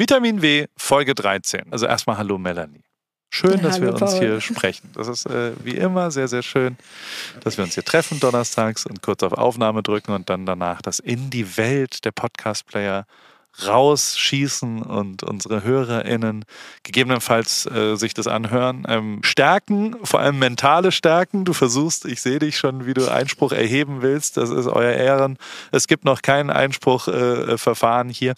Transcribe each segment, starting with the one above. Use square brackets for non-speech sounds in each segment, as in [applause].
Vitamin W, Folge 13. Also erstmal Hallo Melanie. Schön, dass Hallo, wir uns Paul. hier [laughs] sprechen. Das ist äh, wie immer sehr, sehr schön, dass wir uns hier treffen donnerstags und kurz auf Aufnahme drücken und dann danach das in die Welt der Podcast-Player rausschießen und unsere HörerInnen gegebenenfalls äh, sich das anhören. Ähm, stärken, vor allem mentale Stärken. Du versuchst, ich sehe dich schon, wie du Einspruch erheben willst. Das ist euer Ehren. Es gibt noch kein Einspruchverfahren äh, hier.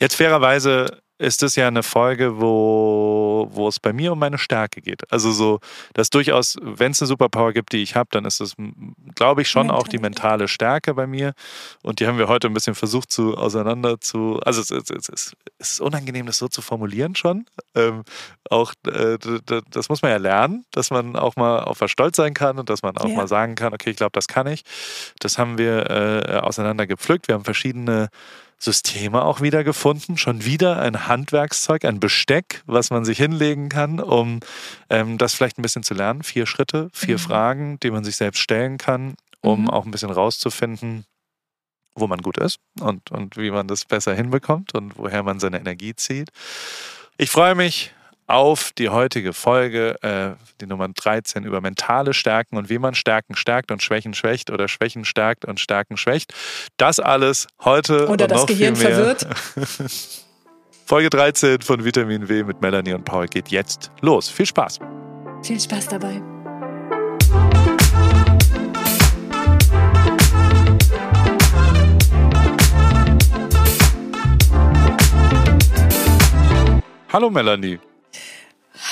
Jetzt fairerweise ist das ja eine Folge, wo, wo es bei mir um meine Stärke geht. Also so, dass durchaus, wenn es eine Superpower gibt, die ich habe, dann ist es, glaube ich, schon Mental. auch die mentale Stärke bei mir. Und die haben wir heute ein bisschen versucht zu auseinander zu. Also es, es, es, es ist unangenehm, das so zu formulieren schon. Ähm, auch äh, das muss man ja lernen, dass man auch mal auf was stolz sein kann und dass man auch ja. mal sagen kann, okay, ich glaube, das kann ich. Das haben wir äh, auseinander gepflückt. Wir haben verschiedene Systeme auch wieder gefunden. Schon wieder ein Handwerkszeug, ein Besteck, was man sich hinlegen kann, um ähm, das vielleicht ein bisschen zu lernen. Vier Schritte, vier mhm. Fragen, die man sich selbst stellen kann, um mhm. auch ein bisschen rauszufinden, wo man gut ist und, und wie man das besser hinbekommt und woher man seine Energie zieht. Ich freue mich auf die heutige Folge, äh, die Nummer 13, über mentale Stärken und wie man Stärken stärkt und Schwächen schwächt oder Schwächen stärkt und Stärken schwächt. Das alles heute. Oder das Gehirn verwirrt. [laughs] Folge 13 von Vitamin W mit Melanie und Paul geht jetzt los. Viel Spaß. Viel Spaß dabei. Hallo Melanie.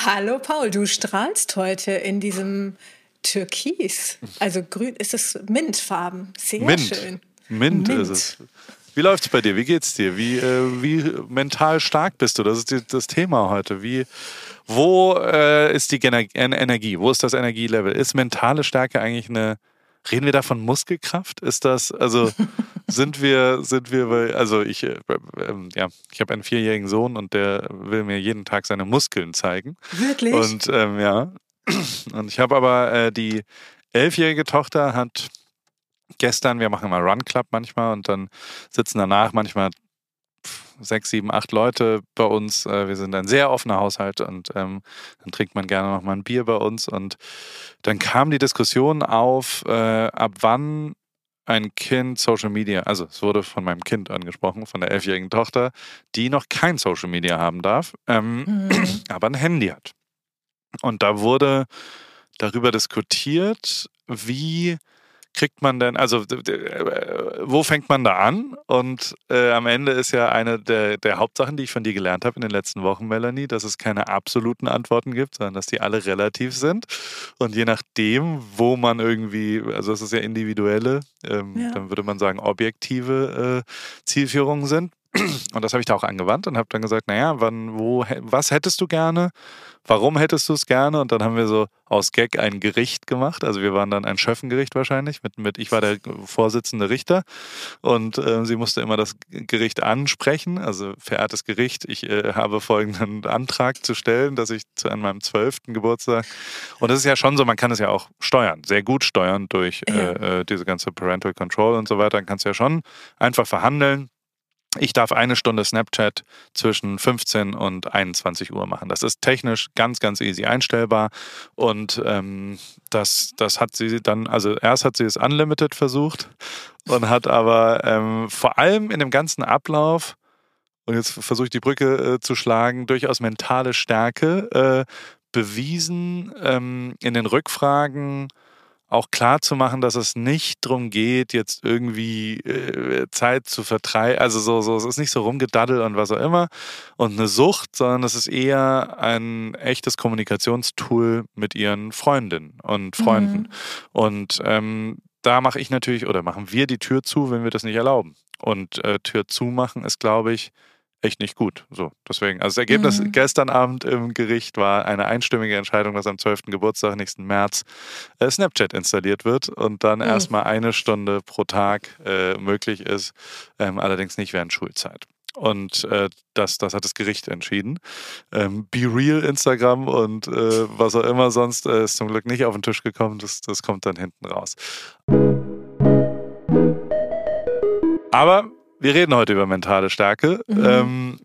Hallo Paul, du strahlst heute in diesem Türkis. Also grün, ist es Mintfarben. Sehr Mint. schön. Mint, Mint ist es. Wie läuft es bei dir? Wie geht's dir? Wie, äh, wie mental stark bist du? Das ist die, das Thema heute. Wie, wo äh, ist die Gener Energie? Wo ist das Energielevel? Ist mentale Stärke eigentlich eine Reden wir da von Muskelkraft? Ist das, also [laughs] sind wir, sind wir bei, also ich, äh, äh, ja, ich habe einen vierjährigen Sohn und der will mir jeden Tag seine Muskeln zeigen. Wirklich? Und ähm, ja, und ich habe aber äh, die elfjährige Tochter hat gestern, wir machen immer Run Club manchmal und dann sitzen danach manchmal sechs, sieben, acht Leute bei uns. Äh, wir sind ein sehr offener Haushalt und ähm, dann trinkt man gerne noch mal ein Bier bei uns. Und dann kam die Diskussion auf, äh, ab wann ein Kind Social Media, also es wurde von meinem Kind angesprochen, von der elfjährigen Tochter, die noch kein Social Media haben darf, ähm, mhm. aber ein Handy hat. Und da wurde darüber diskutiert, wie kriegt man denn, also äh, wo fängt man da an? Und äh, am Ende ist ja eine der, der Hauptsachen, die ich von dir gelernt habe in den letzten Wochen, Melanie, dass es keine absoluten Antworten gibt, sondern dass die alle relativ sind. Und je nachdem, wo man irgendwie, also es ist ja individuelle, ähm, ja. dann würde man sagen, objektive äh, Zielführungen sind. Und das habe ich da auch angewandt und habe dann gesagt, naja, wann, wo, was hättest du gerne? Warum hättest du es gerne? Und dann haben wir so aus Gag ein Gericht gemacht. Also wir waren dann ein Schöffengericht wahrscheinlich. Mit, mit, ich war der Vorsitzende Richter und äh, sie musste immer das Gericht ansprechen. Also verehrtes Gericht, ich äh, habe folgenden Antrag zu stellen, dass ich zu an meinem zwölften Geburtstag. Und das ist ja schon so, man kann es ja auch steuern, sehr gut steuern durch äh, äh, diese ganze Parental Control und so weiter. Dann kannst du ja schon einfach verhandeln ich darf eine Stunde Snapchat zwischen 15 und 21 Uhr machen. Das ist technisch ganz, ganz easy einstellbar. Und ähm, das, das hat sie dann, also erst hat sie es unlimited versucht und hat aber ähm, vor allem in dem ganzen Ablauf, und jetzt versuche ich die Brücke äh, zu schlagen, durchaus mentale Stärke äh, bewiesen ähm, in den Rückfragen auch klar zu machen, dass es nicht darum geht, jetzt irgendwie äh, Zeit zu vertreiben. Also so, so, es ist nicht so rumgedaddelt und was auch immer und eine Sucht, sondern es ist eher ein echtes Kommunikationstool mit ihren Freundinnen und Freunden. Mhm. Und ähm, da mache ich natürlich oder machen wir die Tür zu, wenn wir das nicht erlauben. Und äh, Tür zumachen ist, glaube ich, echt nicht gut. So, deswegen. Also das Ergebnis mhm. gestern Abend im Gericht war eine einstimmige Entscheidung, dass am 12. Geburtstag, nächsten März, äh, Snapchat installiert wird und dann mhm. erstmal eine Stunde pro Tag äh, möglich ist, ähm, allerdings nicht während Schulzeit. Und äh, das, das hat das Gericht entschieden. Ähm, Be Real Instagram und äh, was auch immer sonst äh, ist zum Glück nicht auf den Tisch gekommen. Das, das kommt dann hinten raus. Aber wir reden heute über mentale Stärke. Mhm. Ähm,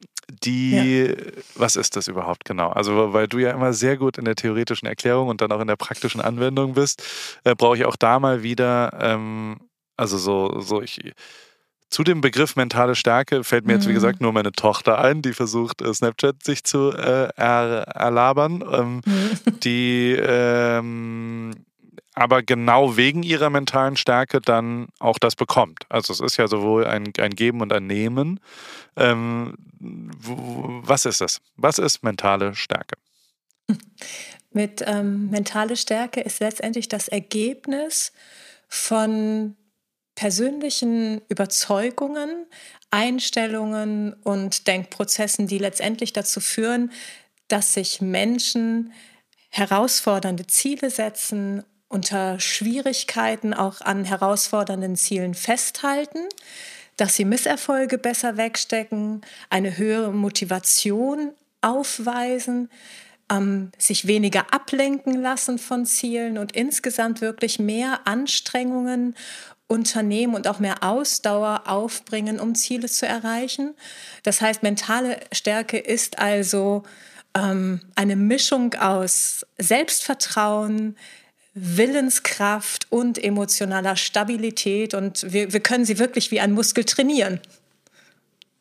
die, ja. was ist das überhaupt genau? Also, weil du ja immer sehr gut in der theoretischen Erklärung und dann auch in der praktischen Anwendung bist, äh, brauche ich auch da mal wieder, ähm, also so, so ich, zu dem Begriff mentale Stärke fällt mir jetzt, wie mhm. gesagt, nur meine Tochter ein, die versucht, äh, Snapchat sich zu äh, er, erlabern. Ähm, mhm. Die ähm, aber genau wegen ihrer mentalen Stärke dann auch das bekommt. Also es ist ja sowohl ein, ein Geben und ein Nehmen. Ähm, was ist das? Was ist mentale Stärke? [laughs] Mit ähm, mentale Stärke ist letztendlich das Ergebnis von persönlichen Überzeugungen, Einstellungen und Denkprozessen, die letztendlich dazu führen, dass sich Menschen herausfordernde Ziele setzen unter Schwierigkeiten auch an herausfordernden Zielen festhalten, dass sie Misserfolge besser wegstecken, eine höhere Motivation aufweisen, ähm, sich weniger ablenken lassen von Zielen und insgesamt wirklich mehr Anstrengungen unternehmen und auch mehr Ausdauer aufbringen, um Ziele zu erreichen. Das heißt, mentale Stärke ist also ähm, eine Mischung aus Selbstvertrauen, Willenskraft und emotionaler Stabilität und wir, wir können sie wirklich wie ein Muskel trainieren.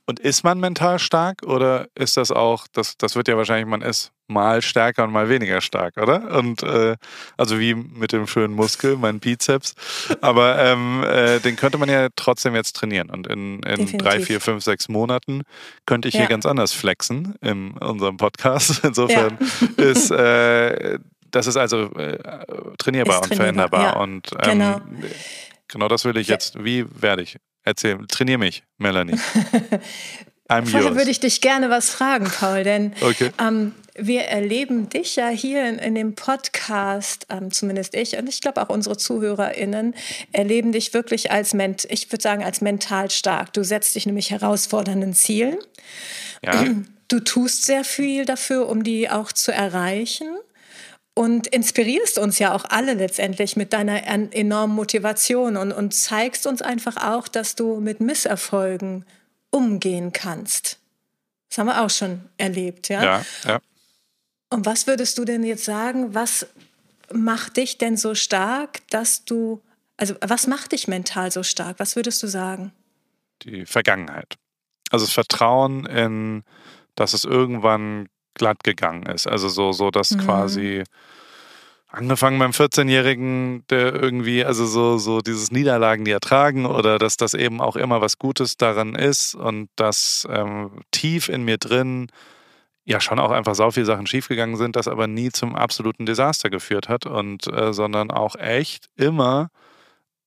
Und ist man mental stark oder ist das auch, das, das wird ja wahrscheinlich, man ist mal stärker und mal weniger stark, oder? Und äh, also wie mit dem schönen Muskel, mein Bizeps. Aber ähm, äh, den könnte man ja trotzdem jetzt trainieren. Und in, in drei, vier, fünf, sechs Monaten könnte ich ja. hier ganz anders flexen in unserem Podcast. [laughs] Insofern ja. ist äh, das ist also äh, trainierbar ist und veränderbar. Ja, und ähm, genau. genau das will ich jetzt. Wie werde ich? Erzähl, trainier mich, Melanie. [laughs] I'm Vorher yours. würde ich dich gerne was fragen, Paul, denn okay. ähm, wir erleben dich ja hier in, in dem Podcast, ähm, zumindest ich und ich glaube auch unsere ZuhörerInnen, erleben dich wirklich als, ich würde sagen, als mental stark. Du setzt dich nämlich herausfordernden Zielen. Ja. Du tust sehr viel dafür, um die auch zu erreichen und inspirierst uns ja auch alle letztendlich mit deiner enormen Motivation und, und zeigst uns einfach auch, dass du mit Misserfolgen umgehen kannst. Das haben wir auch schon erlebt, ja? Ja, ja. Und was würdest du denn jetzt sagen, was macht dich denn so stark, dass du, also was macht dich mental so stark? Was würdest du sagen? Die Vergangenheit. Also das Vertrauen in, dass es irgendwann glatt gegangen ist. Also so, so dass mhm. quasi angefangen beim 14-Jährigen, der irgendwie, also so, so dieses Niederlagen, die ertragen oder dass das eben auch immer was Gutes daran ist und dass ähm, tief in mir drin ja schon auch einfach so viele Sachen schiefgegangen sind, das aber nie zum absoluten Desaster geführt hat und äh, sondern auch echt immer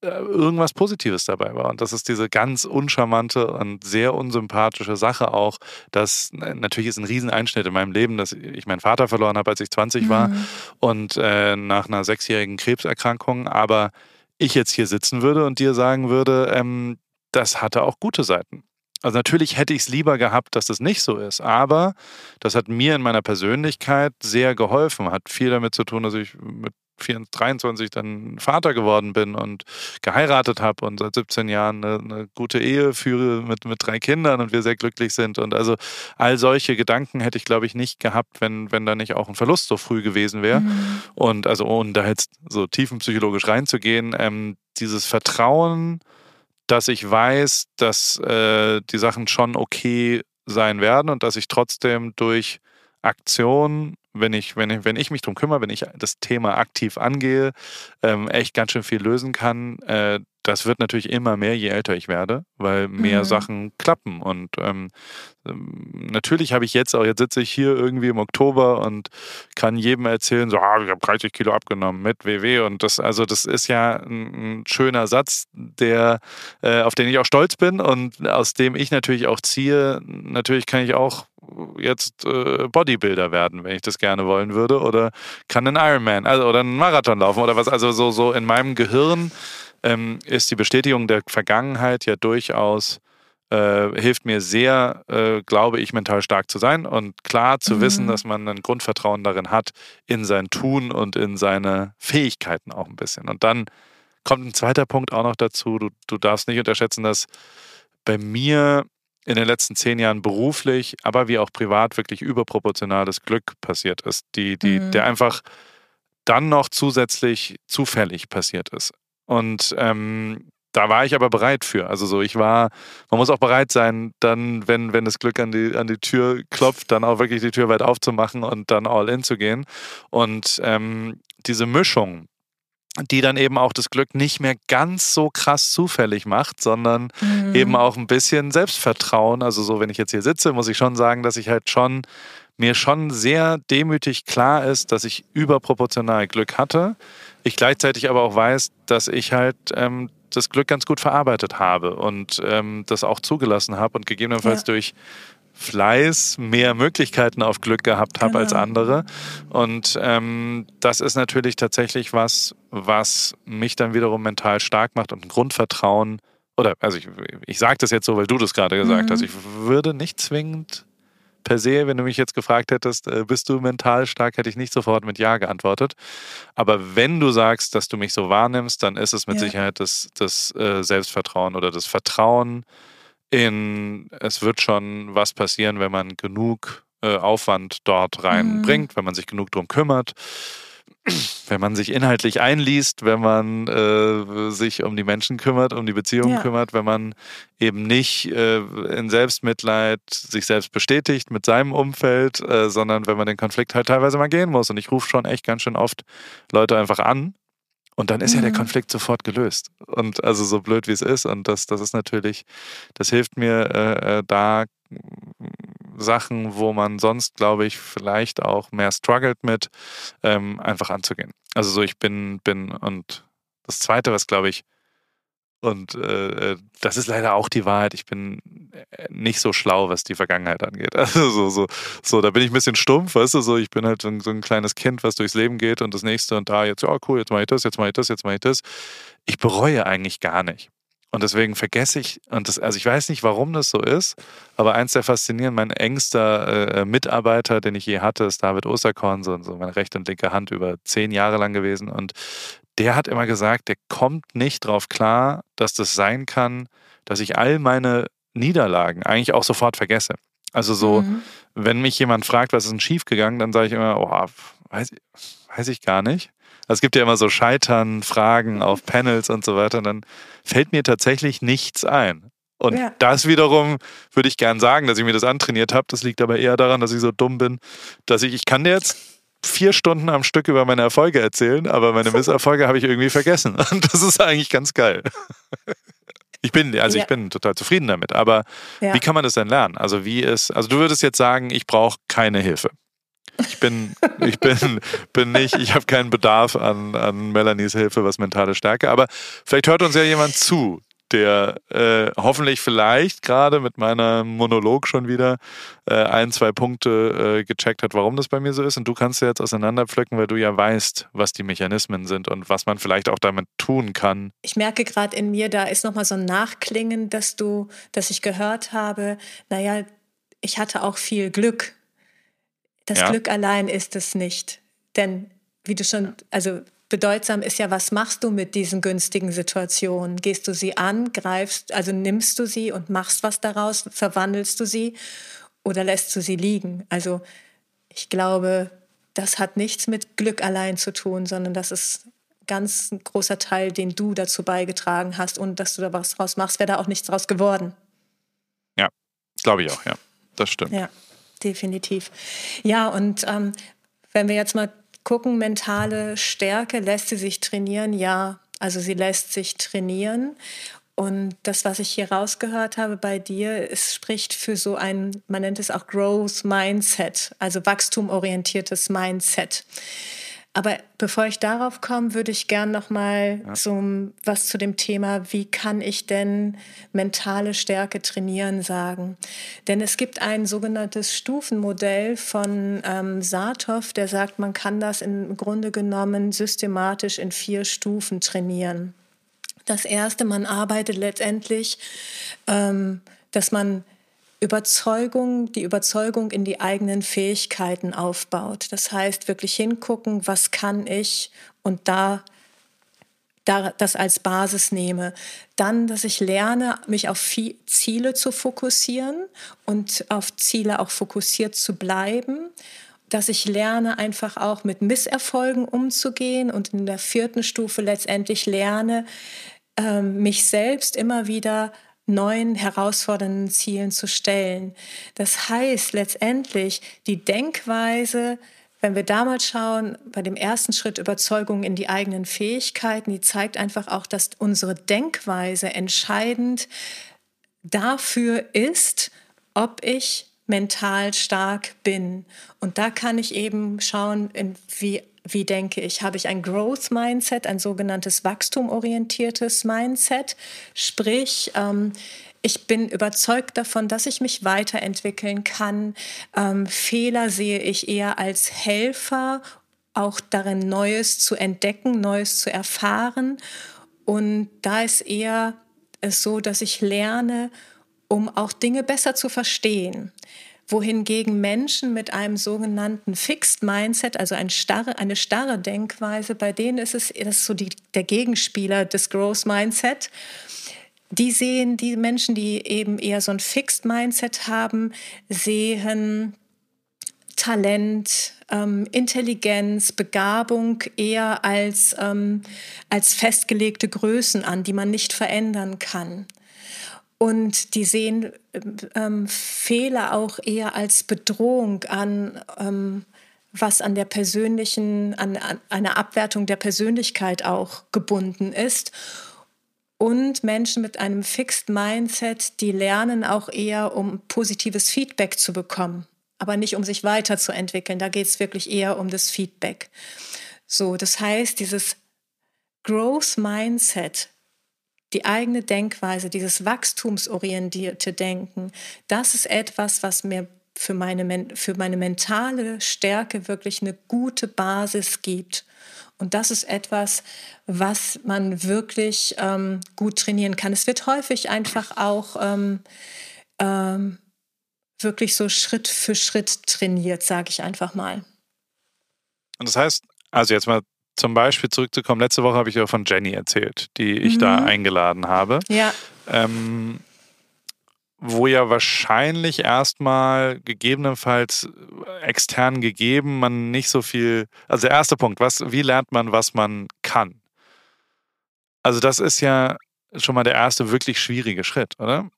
irgendwas Positives dabei war. Und das ist diese ganz uncharmante und sehr unsympathische Sache auch, dass natürlich ist ein Rieseneinschnitt in meinem Leben, dass ich meinen Vater verloren habe, als ich 20 mhm. war und äh, nach einer sechsjährigen Krebserkrankung, aber ich jetzt hier sitzen würde und dir sagen würde, ähm, das hatte auch gute Seiten. Also natürlich hätte ich es lieber gehabt, dass das nicht so ist, aber das hat mir in meiner Persönlichkeit sehr geholfen, hat viel damit zu tun, dass ich mit 23 dann Vater geworden bin und geheiratet habe und seit 17 Jahren eine, eine, gute Ehe führe mit, mit drei Kindern und wir sehr glücklich sind. Und also all solche Gedanken hätte ich, glaube ich, nicht gehabt, wenn, wenn da nicht auch ein Verlust so früh gewesen wäre. Mhm. Und also ohne da jetzt so tiefenpsychologisch reinzugehen, ähm, dieses Vertrauen, dass ich weiß, dass äh, die Sachen schon okay sein werden und dass ich trotzdem durch Aktion wenn ich, wenn ich, wenn ich mich darum kümmere, wenn ich das Thema aktiv angehe, ähm, echt ganz schön viel lösen kann. Äh, das wird natürlich immer mehr, je älter ich werde, weil mehr mhm. Sachen klappen. Und ähm, ähm, natürlich habe ich jetzt auch, jetzt sitze ich hier irgendwie im Oktober und kann jedem erzählen, so, ah, ich habe 30 Kilo abgenommen mit WW. Und das, also das ist ja ein, ein schöner Satz, der, äh, auf den ich auch stolz bin und aus dem ich natürlich auch ziehe. Natürlich kann ich auch jetzt äh, Bodybuilder werden, wenn ich das gerne wollen würde, oder kann einen Ironman also, oder einen Marathon laufen oder was. Also so, so in meinem Gehirn ähm, ist die Bestätigung der Vergangenheit ja durchaus äh, hilft mir sehr, äh, glaube ich, mental stark zu sein und klar zu mhm. wissen, dass man ein Grundvertrauen darin hat, in sein Tun und in seine Fähigkeiten auch ein bisschen. Und dann kommt ein zweiter Punkt auch noch dazu. Du, du darfst nicht unterschätzen, dass bei mir in den letzten zehn Jahren beruflich, aber wie auch privat wirklich überproportionales Glück passiert ist, die, die, mhm. der einfach dann noch zusätzlich zufällig passiert ist. Und ähm, da war ich aber bereit für. Also so, ich war, man muss auch bereit sein, dann, wenn, wenn das Glück an die, an die Tür klopft, dann auch wirklich die Tür weit aufzumachen und dann all in zu gehen. Und ähm, diese Mischung, die dann eben auch das Glück nicht mehr ganz so krass zufällig macht, sondern mhm. eben auch ein bisschen Selbstvertrauen. Also so, wenn ich jetzt hier sitze, muss ich schon sagen, dass ich halt schon mir schon sehr demütig klar ist, dass ich überproportional Glück hatte. Ich gleichzeitig aber auch weiß, dass ich halt ähm, das Glück ganz gut verarbeitet habe und ähm, das auch zugelassen habe und gegebenenfalls ja. durch Fleiß mehr Möglichkeiten auf Glück gehabt habe genau. als andere. Und ähm, das ist natürlich tatsächlich was, was mich dann wiederum mental stark macht und ein Grundvertrauen. Oder, also ich, ich sage das jetzt so, weil du das gerade gesagt mhm. hast. Ich würde nicht zwingend per se, wenn du mich jetzt gefragt hättest, äh, bist du mental stark, hätte ich nicht sofort mit Ja geantwortet. Aber wenn du sagst, dass du mich so wahrnimmst, dann ist es mit ja. Sicherheit das, das äh, Selbstvertrauen oder das Vertrauen in, es wird schon was passieren, wenn man genug äh, Aufwand dort reinbringt, mhm. wenn man sich genug drum kümmert wenn man sich inhaltlich einliest, wenn man äh, sich um die Menschen kümmert, um die Beziehungen ja. kümmert, wenn man eben nicht äh, in Selbstmitleid sich selbst bestätigt mit seinem Umfeld, äh, sondern wenn man den Konflikt halt teilweise mal gehen muss. Und ich rufe schon echt ganz schön oft Leute einfach an und dann ist mhm. ja der mhm. Konflikt sofort gelöst. Und also so blöd wie es ist. Und das, das ist natürlich, das hilft mir äh, äh da Sachen, wo man sonst, glaube ich, vielleicht auch mehr struggelt mit, ähm, einfach anzugehen. Also so, ich bin, bin und das Zweite, was, glaube ich, und äh, äh, das ist leider auch die Wahrheit. Ich bin äh, nicht so schlau, was die Vergangenheit angeht. [laughs] Also so, so, so, da bin ich ein bisschen stumpf, weißt du, so, ich bin halt so ein, so ein kleines Kind, was durchs Leben geht und das nächste und da jetzt, ja, cool, jetzt mache ich das, jetzt mache ich das, jetzt mache ich das. Ich bereue eigentlich gar nicht. Und deswegen vergesse ich, und das, also ich weiß nicht, warum das so ist, aber eins der faszinierenden, mein engster äh, Mitarbeiter, den ich je hatte, ist David Osterkorn, so, so meine rechte und linke Hand über zehn Jahre lang gewesen. Und der hat immer gesagt, der kommt nicht drauf klar, dass das sein kann, dass ich all meine Niederlagen eigentlich auch sofort vergesse. Also so, mhm. wenn mich jemand fragt, was ist denn schiefgegangen, dann sage ich immer, oh, weiß, weiß ich gar nicht. Also es gibt ja immer so Scheitern, Fragen auf Panels und so weiter. Und dann fällt mir tatsächlich nichts ein. Und ja. das wiederum würde ich gern sagen, dass ich mir das antrainiert habe. Das liegt aber eher daran, dass ich so dumm bin, dass ich, ich kann dir jetzt vier Stunden am Stück über meine Erfolge erzählen, aber meine Misserfolge habe ich irgendwie vergessen. [laughs] Und das ist eigentlich ganz geil. Ich bin, also ja. ich bin total zufrieden damit. Aber ja. wie kann man das denn lernen? Also wie ist, also du würdest jetzt sagen, ich brauche keine Hilfe. Ich bin, ich bin, bin nicht, ich habe keinen Bedarf an, an Melanies Hilfe, was mentale Stärke. Aber vielleicht hört uns ja jemand zu, der äh, hoffentlich vielleicht gerade mit meinem Monolog schon wieder äh, ein, zwei Punkte äh, gecheckt hat, warum das bei mir so ist. Und du kannst ja jetzt auseinanderpflücken, weil du ja weißt, was die Mechanismen sind und was man vielleicht auch damit tun kann. Ich merke gerade in mir, da ist nochmal so ein Nachklingen, dass du, dass ich gehört habe, naja, ich hatte auch viel Glück das ja. Glück allein ist es nicht. Denn wie du schon, also bedeutsam ist ja, was machst du mit diesen günstigen Situationen? Gehst du sie an, greifst, also nimmst du sie und machst was daraus, verwandelst du sie oder lässt du sie liegen? Also ich glaube, das hat nichts mit Glück allein zu tun, sondern das ist ganz ein großer Teil, den du dazu beigetragen hast und dass du da was draus machst, wäre da auch nichts draus geworden. Ja, glaube ich auch, ja. Das stimmt. Ja definitiv. Ja, und ähm, wenn wir jetzt mal gucken, mentale Stärke, lässt sie sich trainieren? Ja, also sie lässt sich trainieren. Und das, was ich hier rausgehört habe bei dir, es spricht für so ein, man nennt es auch Growth Mindset, also wachstumorientiertes Mindset. Aber bevor ich darauf komme, würde ich gern noch mal ja. so was zu dem Thema, wie kann ich denn mentale Stärke trainieren, sagen. Denn es gibt ein sogenanntes Stufenmodell von ähm, Saathoff, der sagt, man kann das im Grunde genommen systematisch in vier Stufen trainieren. Das erste, man arbeitet letztendlich, ähm, dass man Überzeugung, die Überzeugung in die eigenen Fähigkeiten aufbaut. Das heißt, wirklich hingucken, was kann ich und da das als Basis nehme. Dann, dass ich lerne, mich auf Ziele zu fokussieren und auf Ziele auch fokussiert zu bleiben. Dass ich lerne, einfach auch mit Misserfolgen umzugehen und in der vierten Stufe letztendlich lerne, ähm, mich selbst immer wieder neuen herausfordernden Zielen zu stellen. Das heißt letztendlich die Denkweise, wenn wir damals schauen, bei dem ersten Schritt Überzeugung in die eigenen Fähigkeiten, die zeigt einfach auch, dass unsere Denkweise entscheidend dafür ist, ob ich mental stark bin. Und da kann ich eben schauen, wie, wie denke ich. Habe ich ein Growth Mindset, ein sogenanntes wachstumorientiertes Mindset? Sprich, ähm, ich bin überzeugt davon, dass ich mich weiterentwickeln kann. Ähm, Fehler sehe ich eher als Helfer, auch darin Neues zu entdecken, Neues zu erfahren. Und da ist eher es so, dass ich lerne, um auch Dinge besser zu verstehen wohingegen Menschen mit einem sogenannten Fixed Mindset, also ein starre, eine starre Denkweise, bei denen ist es das ist so die, der Gegenspieler des Growth Mindset die sehen, die Menschen, die eben eher so ein Fixed Mindset haben, sehen Talent, ähm, Intelligenz, Begabung eher als, ähm, als festgelegte Größen an, die man nicht verändern kann. Und die sehen ähm, Fehler auch eher als Bedrohung an, ähm, was an der persönlichen, an, an einer Abwertung der Persönlichkeit auch gebunden ist und Menschen mit einem Fixed Mindset, die lernen auch eher, um positives Feedback zu bekommen, aber nicht um sich weiterzuentwickeln. Da geht es wirklich eher um das Feedback. So, das heißt, dieses Growth Mindset, die eigene Denkweise, dieses wachstumsorientierte Denken, das ist etwas, was mir für meine, für meine mentale Stärke wirklich eine gute Basis gibt. Und das ist etwas, was man wirklich ähm, gut trainieren kann. Es wird häufig einfach auch ähm, ähm, wirklich so Schritt für Schritt trainiert, sage ich einfach mal. Und das heißt, also jetzt mal zum Beispiel zurückzukommen, letzte Woche habe ich ja von Jenny erzählt, die ich mhm. da eingeladen habe. Ja. Ähm, wo ja wahrscheinlich erstmal gegebenenfalls extern gegeben man nicht so viel. Also der erste Punkt, was, wie lernt man, was man kann? Also das ist ja schon mal der erste wirklich schwierige Schritt, oder?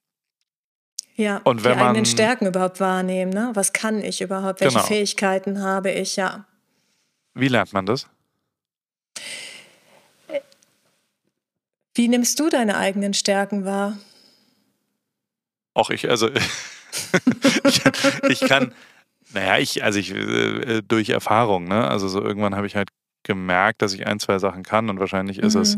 Ja, und wenn die eigenen man, Stärken überhaupt wahrnehmen. Ne? Was kann ich überhaupt? Welche genau. Fähigkeiten habe ich? Ja. Wie lernt man das? Wie nimmst du deine eigenen Stärken wahr? Auch [laughs] ich, also ich, ich, kann, naja, ich, also ich, äh, durch Erfahrung, ne? Also so irgendwann habe ich halt gemerkt, dass ich ein, zwei Sachen kann und wahrscheinlich ist mhm. es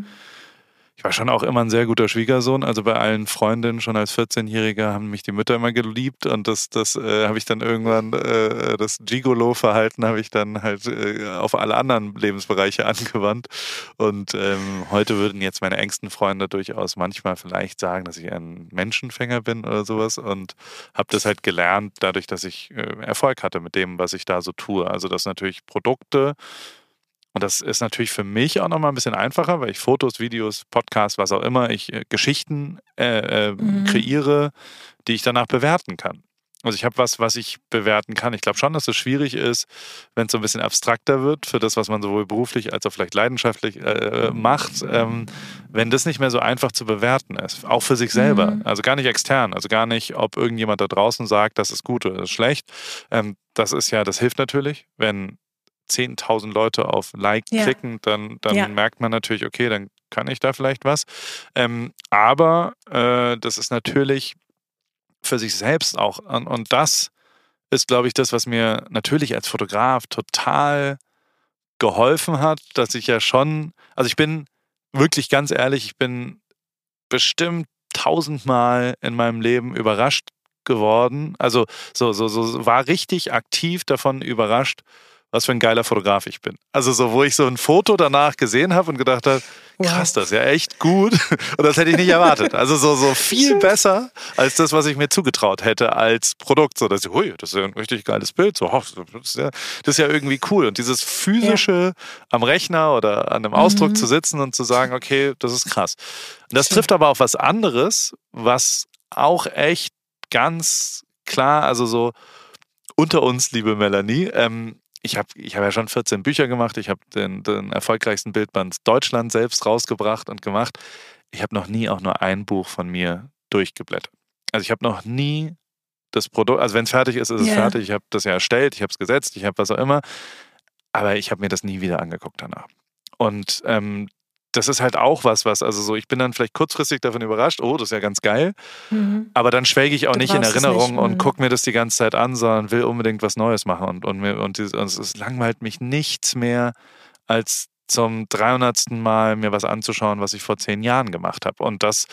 ich war schon auch immer ein sehr guter Schwiegersohn. Also bei allen Freundinnen schon als 14-Jähriger haben mich die Mütter immer geliebt und das, das äh, habe ich dann irgendwann, äh, das Gigolo-Verhalten habe ich dann halt äh, auf alle anderen Lebensbereiche [laughs] angewandt. Und ähm, heute würden jetzt meine engsten Freunde durchaus manchmal vielleicht sagen, dass ich ein Menschenfänger bin oder sowas und habe das halt gelernt, dadurch, dass ich äh, Erfolg hatte mit dem, was ich da so tue. Also dass natürlich Produkte und das ist natürlich für mich auch nochmal ein bisschen einfacher, weil ich Fotos, Videos, Podcasts, was auch immer, ich äh, Geschichten äh, äh, mhm. kreiere, die ich danach bewerten kann. Also ich habe was, was ich bewerten kann. Ich glaube schon, dass es schwierig ist, wenn es so ein bisschen abstrakter wird für das, was man sowohl beruflich als auch vielleicht leidenschaftlich äh, macht, ähm, wenn das nicht mehr so einfach zu bewerten ist. Auch für sich selber. Mhm. Also gar nicht extern. Also gar nicht, ob irgendjemand da draußen sagt, das ist gut oder das ist schlecht. Ähm, das ist ja, das hilft natürlich, wenn 10.000 Leute auf Like ja. klicken, dann, dann ja. merkt man natürlich, okay, dann kann ich da vielleicht was. Ähm, aber äh, das ist natürlich für sich selbst auch. Und, und das ist, glaube ich, das, was mir natürlich als Fotograf total geholfen hat, dass ich ja schon, also ich bin wirklich ganz ehrlich, ich bin bestimmt tausendmal in meinem Leben überrascht geworden. Also so, so, so war richtig aktiv davon überrascht, was für ein geiler Fotograf ich bin. Also so, wo ich so ein Foto danach gesehen habe und gedacht habe, krass, das ist ja echt gut. [laughs] Und das hätte ich nicht erwartet. Also so, so viel besser als das, was ich mir zugetraut hätte als Produkt. So, dass ich, hui, das ist ja ein richtig geiles Bild. So, das ist ja, das ist ja irgendwie cool. Und dieses physische ja. am Rechner oder an einem Ausdruck mhm. zu sitzen und zu sagen, okay, das ist krass. Und das trifft aber auf was anderes, was auch echt ganz klar, also so unter uns, liebe Melanie, ähm, ich habe ich hab ja schon 14 Bücher gemacht, ich habe den, den erfolgreichsten Bildband Deutschland selbst rausgebracht und gemacht. Ich habe noch nie auch nur ein Buch von mir durchgeblättert. Also ich habe noch nie das Produkt, also wenn es fertig ist, ist es yeah. fertig. Ich habe das ja erstellt, ich habe es gesetzt, ich habe was auch immer. Aber ich habe mir das nie wieder angeguckt danach. Und ähm, das ist halt auch was, was, also so, ich bin dann vielleicht kurzfristig davon überrascht, oh, das ist ja ganz geil. Mhm. Aber dann schwelge ich auch du nicht in Erinnerung nicht, und mhm. gucke mir das die ganze Zeit an, sondern will unbedingt was Neues machen. Und, und, mir, und, und es langweilt mich nichts mehr, als zum 300. Mal mir was anzuschauen, was ich vor zehn Jahren gemacht habe. Und das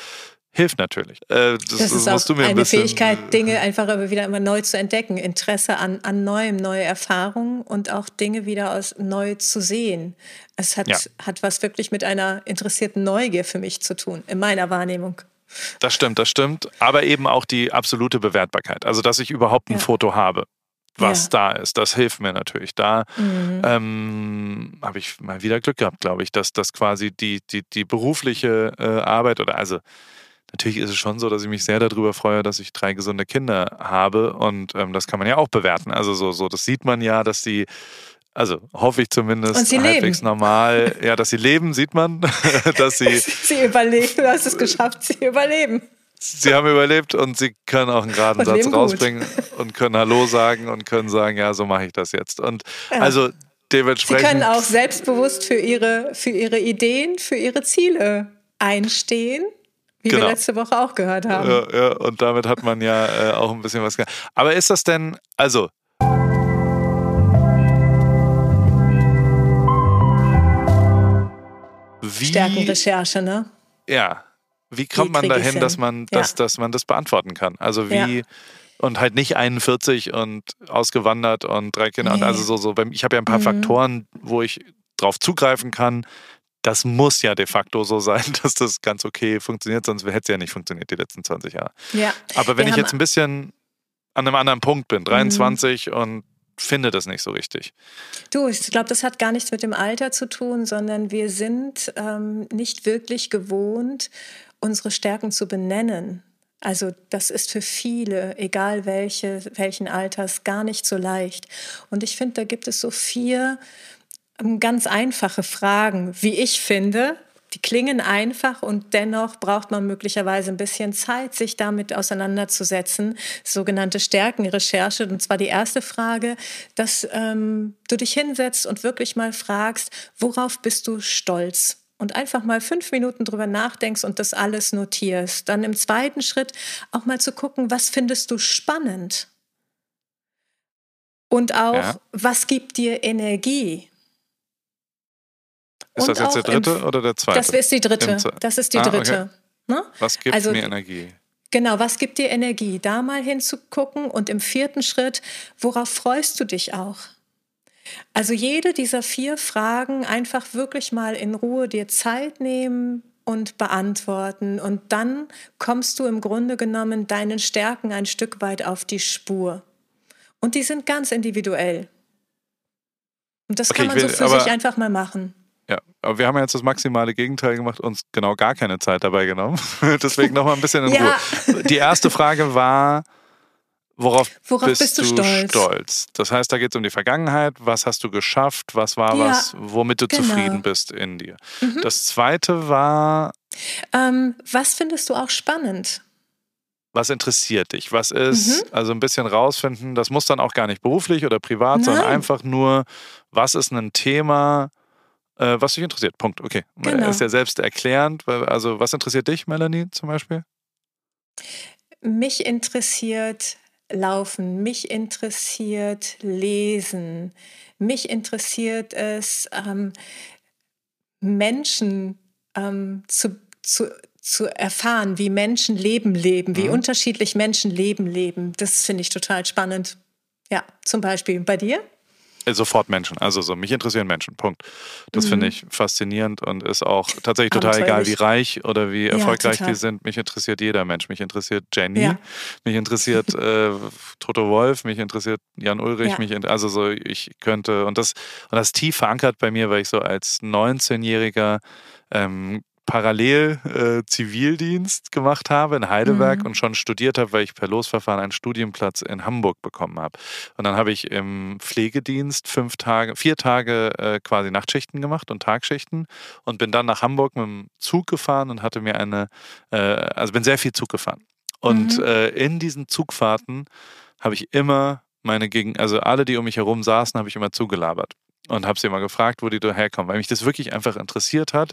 hilft natürlich. Äh, das, das, ist auch ein eine Fähigkeit, Dinge einfach aber wieder immer neu zu entdecken, Interesse an, an Neuem, neue Erfahrungen und auch Dinge wieder aus neu zu sehen. Es hat, ja. hat was wirklich mit einer interessierten Neugier für mich zu tun, in meiner Wahrnehmung. Das stimmt, das stimmt. Aber eben auch die absolute Bewertbarkeit. Also, dass ich überhaupt ein ja. Foto habe, was ja. da ist. Das hilft mir natürlich. Da mhm. ähm, habe ich mal wieder Glück gehabt, glaube ich, dass das quasi die, die, die berufliche äh, Arbeit oder also natürlich ist es schon so, dass ich mich sehr darüber freue, dass ich drei gesunde Kinder habe und ähm, das kann man ja auch bewerten. Also so, so, das sieht man ja, dass sie also hoffe ich zumindest halbwegs leben. normal, ja, dass sie leben, sieht man, [laughs] dass sie [laughs] sie überleben, du hast es geschafft, sie überleben. Sie haben überlebt und sie können auch einen geraden und Satz rausbringen gut. und können Hallo sagen und können sagen, ja, so mache ich das jetzt. Und ja. also dementsprechend. Sie können auch selbstbewusst für ihre, für ihre Ideen, für ihre Ziele einstehen wie genau. wir letzte Woche auch gehört haben. Ja, ja, und damit hat man ja äh, auch ein bisschen was gehört. Aber ist das denn, also. Wie, Stärkenrecherche, ne? Ja. Wie kommt wie man dahin, dass man, ja. dass man das beantworten kann? Also wie. Ja und halt nicht 41 und ausgewandert und drei Kinder. Nee. Und also so, so, ich habe ja ein paar mhm. Faktoren, wo ich drauf zugreifen kann, das muss ja de facto so sein, [laughs] dass das ganz okay funktioniert, sonst hätte es ja nicht funktioniert die letzten 20 Jahre. Ja. Aber wenn ich jetzt ein bisschen an einem anderen Punkt bin, 23 mhm. und finde das nicht so richtig. Du, ich glaube, das hat gar nichts mit dem Alter zu tun, sondern wir sind ähm, nicht wirklich gewohnt, unsere Stärken zu benennen. Also das ist für viele, egal welche, welchen Alters, gar nicht so leicht. Und ich finde, da gibt es so vier ganz einfache Fragen, wie ich finde. Die klingen einfach und dennoch braucht man möglicherweise ein bisschen Zeit, sich damit auseinanderzusetzen. Sogenannte Stärkenrecherche. Und zwar die erste Frage, dass ähm, du dich hinsetzt und wirklich mal fragst, worauf bist du stolz? und einfach mal fünf Minuten drüber nachdenkst und das alles notierst. Dann im zweiten Schritt auch mal zu gucken, was findest du spannend? Und auch, ja. was gibt dir Energie? Ist das jetzt der dritte oder der zweite? Das ist die dritte. Das ist die ah, dritte. Okay. Ne? Was gibt also, mir Energie? Genau, was gibt dir Energie? Da mal hinzugucken und im vierten Schritt, worauf freust du dich auch? Also jede dieser vier Fragen einfach wirklich mal in Ruhe dir Zeit nehmen und beantworten. Und dann kommst du im Grunde genommen deinen Stärken ein Stück weit auf die Spur. Und die sind ganz individuell. Und das okay, kann man will, so für sich einfach mal machen. Ja, aber wir haben ja jetzt das maximale Gegenteil gemacht, uns genau gar keine Zeit dabei genommen. [laughs] Deswegen nochmal ein bisschen in ja. Ruhe. Die erste Frage war, worauf, worauf bist, bist, du stolz? stolz? Das heißt, da geht es um die Vergangenheit. Was hast du geschafft? Was war ja, was, womit du genau. zufrieden bist in dir? Mhm. Das zweite war. Ähm, was findest du auch spannend? was interessiert dich? Was ist, mhm. also ein bisschen rausfinden, das muss dann auch gar nicht beruflich oder privat, Nein. sondern einfach nur, was ist ein Thema, äh, was dich interessiert. Punkt. Okay. Genau. Ist ja selbst erklärend. Also, was interessiert dich, Melanie, zum Beispiel? Mich interessiert Laufen, mich interessiert Lesen, mich interessiert es, ähm, Menschen ähm, zu, zu, zu erfahren, wie Menschen Leben leben, wie mhm. unterschiedlich Menschen Leben leben. Das finde ich total spannend. Ja, zum Beispiel bei dir? Äh, sofort Menschen. Also so, mich interessieren Menschen. Punkt. Das mhm. finde ich faszinierend und ist auch tatsächlich total egal, wie reich oder wie erfolgreich ja, die sind. Mich interessiert jeder Mensch. Mich interessiert Jenny, ja. mich interessiert äh, Toto Wolf, mich interessiert Jan Ulrich, ja. mich also so, ich könnte und das und das tief verankert bei mir, weil ich so als 19-Jähriger ähm, parallel äh, Zivildienst gemacht habe in Heidelberg mhm. und schon studiert habe, weil ich per Losverfahren einen Studienplatz in Hamburg bekommen habe. Und dann habe ich im Pflegedienst fünf Tage, vier Tage äh, quasi Nachtschichten gemacht und Tagschichten und bin dann nach Hamburg mit dem Zug gefahren und hatte mir eine, äh, also bin sehr viel Zug gefahren. Und mhm. Äh, in diesen Zugfahrten habe ich immer meine Gegen, also alle, die um mich herum saßen, habe ich immer zugelabert und habe sie mal gefragt, wo die da herkommen, weil mich das wirklich einfach interessiert hat.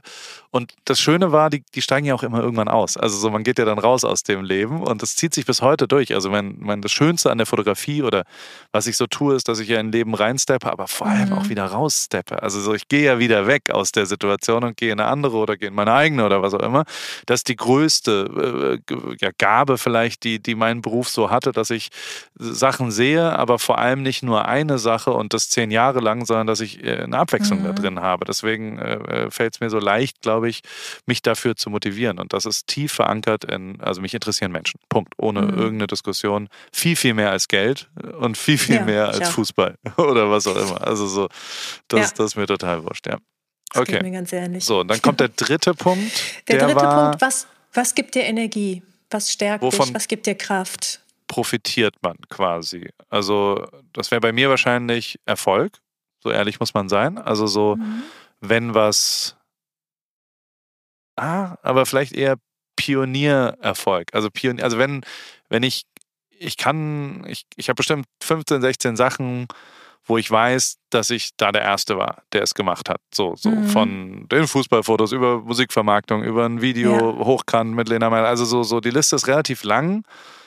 Und das Schöne war, die, die steigen ja auch immer irgendwann aus. Also so, man geht ja dann raus aus dem Leben und das zieht sich bis heute durch. Also mein, mein, das Schönste an der Fotografie oder was ich so tue, ist, dass ich ja in Leben reinsteppe, aber vor allem mhm. auch wieder raussteppe. Also so, ich gehe ja wieder weg aus der Situation und gehe in eine andere oder gehe in meine eigene oder was auch immer. Das ist die größte äh, ja, Gabe vielleicht, die, die mein Beruf so hatte, dass ich Sachen sehe, aber vor allem nicht nur eine Sache und das zehn Jahre lang, sondern dass ich ich äh, eine Abwechslung mhm. da drin habe. Deswegen äh, äh fällt es mir so leicht, glaube ich, mich dafür zu motivieren. Und das ist tief verankert in, also mich interessieren Menschen. Punkt. Ohne mhm. irgendeine Diskussion. Viel, viel mehr als Geld und viel, viel ja, mehr als ja. Fußball [laughs] oder was auch immer. Also so, das, ja. das ist mir total wurscht, ja. Das okay. mir ganz ehrlich. So, und dann kommt der [laughs] dritte Punkt. Der, der dritte war, Punkt, was, was gibt dir Energie? Was stärkt dich? Was gibt dir Kraft? profitiert man quasi? Also, das wäre bei mir wahrscheinlich Erfolg. So ehrlich muss man sein. Also so, mhm. wenn was, ah, aber vielleicht eher Pioniererfolg. Also Pionier, also wenn, wenn ich, ich kann, ich, ich habe bestimmt 15, 16 Sachen, wo ich weiß, dass ich da der Erste war, der es gemacht hat. So, so mhm. von den Fußballfotos über Musikvermarktung, über ein Video ja. hochkant mit Lena Meyer. Also so, so die Liste ist relativ lang.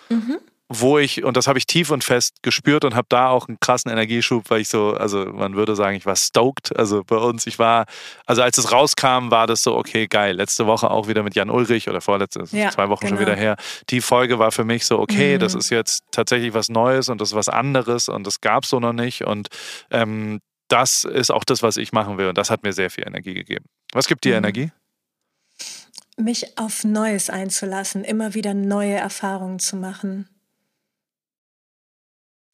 Mhm wo ich, und das habe ich tief und fest gespürt und habe da auch einen krassen Energieschub, weil ich so, also man würde sagen, ich war stoked. Also bei uns, ich war, also als es rauskam, war das so, okay, geil. Letzte Woche auch wieder mit Jan Ulrich oder vorletzte, ja, zwei Wochen genau. schon wieder her. Die Folge war für mich so, okay, mhm. das ist jetzt tatsächlich was Neues und das ist was anderes und das gab es so noch nicht. Und ähm, das ist auch das, was ich machen will. Und das hat mir sehr viel Energie gegeben. Was gibt dir mhm. Energie? Mich auf Neues einzulassen, immer wieder neue Erfahrungen zu machen.